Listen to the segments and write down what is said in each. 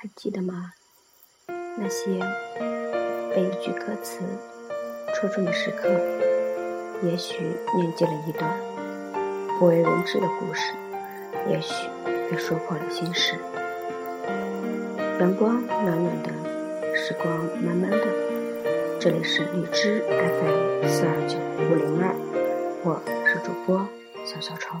还记得吗？那些被一句歌词戳中的时刻，也许念记了一段不为人知的故事，也许也说破了心事。阳光暖暖的，时光慢慢的。这里是荔枝 FM 四二九五零二，我是主播小小超。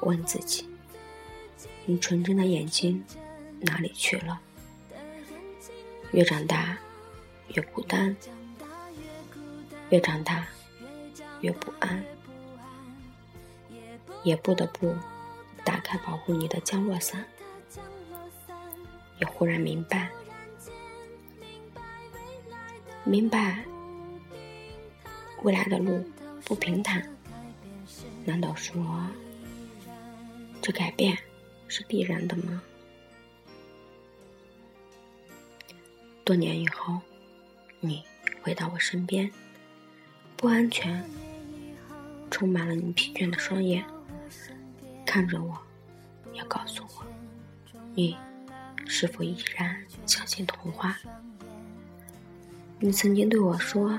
问自己：你纯真的眼睛哪里去了？越长大越孤单，越长大越不安，也不得不打开保护你的降落伞。也忽然明白，明白未来的路不平坦。难道说？这改变是必然的吗？多年以后，你回到我身边，不安全，充满了你疲倦的双眼，看着我，也告诉我，你是否依然相信童话？你曾经对我说，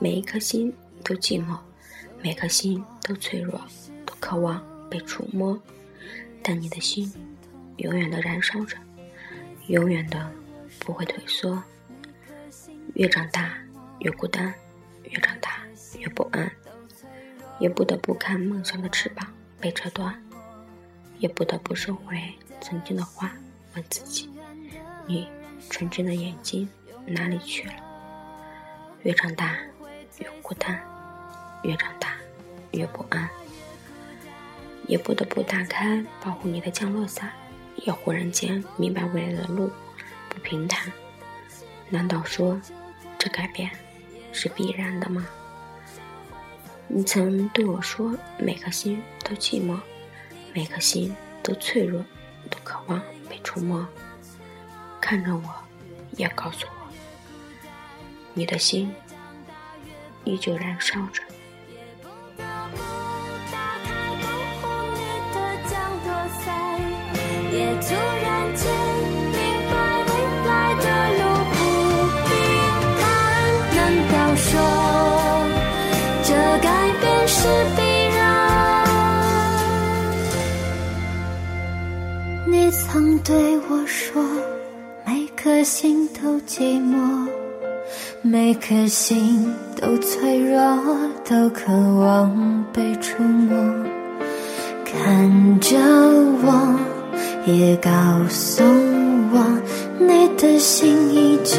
每一颗心都寂寞，每颗心都脆弱，都渴望被触摸。但你的心永远的燃烧着，永远的不会退缩。越长大越孤单，越长大越不安，也不得不看梦想的翅膀被折断，也不得不收回曾经的话，问自己：你纯真的眼睛哪里去了？越长大越孤单，越长大越不安。也不得不打开保护你的降落伞，也忽然间明白未来的路不平坦。难道说这改变是必然的吗？你曾对我说，每颗心都寂寞，每颗心都脆弱，都渴望被触摸。看着我，也告诉我，你的心依旧燃烧着。也突然间明白未来的路不平坦难道说这改变是必然你曾对我说每颗心都寂寞每颗心都脆弱都渴望被触摸看着我也告诉我，你的心依旧。